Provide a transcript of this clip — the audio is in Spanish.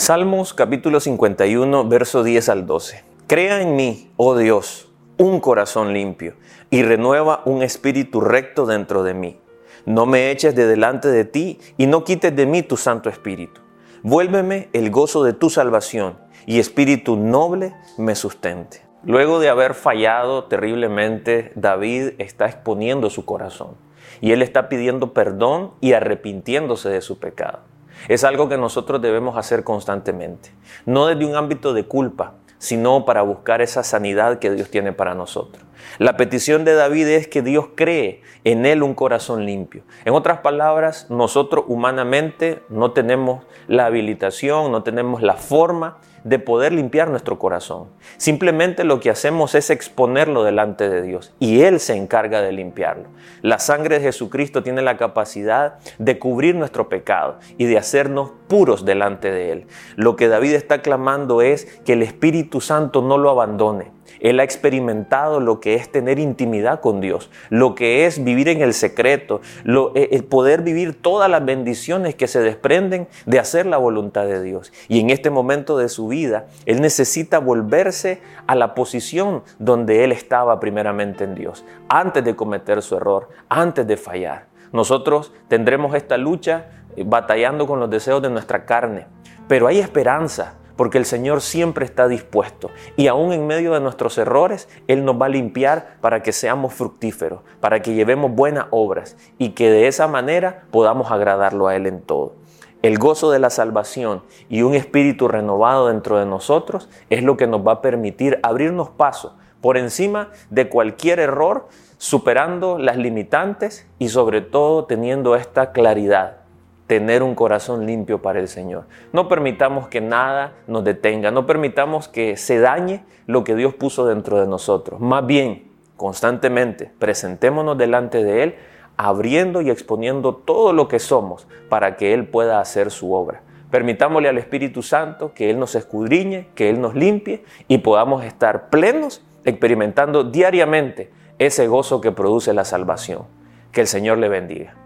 Salmos capítulo 51, verso 10 al 12. Crea en mí, oh Dios, un corazón limpio y renueva un espíritu recto dentro de mí. No me eches de delante de ti y no quites de mí tu Santo Espíritu. Vuélveme el gozo de tu salvación y espíritu noble me sustente. Luego de haber fallado terriblemente, David está exponiendo su corazón y él está pidiendo perdón y arrepintiéndose de su pecado. Es algo que nosotros debemos hacer constantemente, no desde un ámbito de culpa, sino para buscar esa sanidad que Dios tiene para nosotros. La petición de David es que Dios cree en él un corazón limpio. En otras palabras, nosotros humanamente no tenemos la habilitación, no tenemos la forma de poder limpiar nuestro corazón. Simplemente lo que hacemos es exponerlo delante de Dios y Él se encarga de limpiarlo. La sangre de Jesucristo tiene la capacidad de cubrir nuestro pecado y de hacernos puros delante de Él. Lo que David está clamando es que el Espíritu Santo no lo abandone él ha experimentado lo que es tener intimidad con Dios, lo que es vivir en el secreto, eh, el poder vivir todas las bendiciones que se desprenden de hacer la voluntad de Dios. Y en este momento de su vida, Él necesita volverse a la posición donde Él estaba primeramente en Dios, antes de cometer su error, antes de fallar. Nosotros tendremos esta lucha eh, batallando con los deseos de nuestra carne, pero hay esperanza porque el Señor siempre está dispuesto y aún en medio de nuestros errores, Él nos va a limpiar para que seamos fructíferos, para que llevemos buenas obras y que de esa manera podamos agradarlo a Él en todo. El gozo de la salvación y un espíritu renovado dentro de nosotros es lo que nos va a permitir abrirnos paso por encima de cualquier error, superando las limitantes y sobre todo teniendo esta claridad tener un corazón limpio para el Señor. No permitamos que nada nos detenga, no permitamos que se dañe lo que Dios puso dentro de nosotros. Más bien, constantemente, presentémonos delante de Él, abriendo y exponiendo todo lo que somos para que Él pueda hacer su obra. Permitámosle al Espíritu Santo que Él nos escudriñe, que Él nos limpie y podamos estar plenos experimentando diariamente ese gozo que produce la salvación. Que el Señor le bendiga.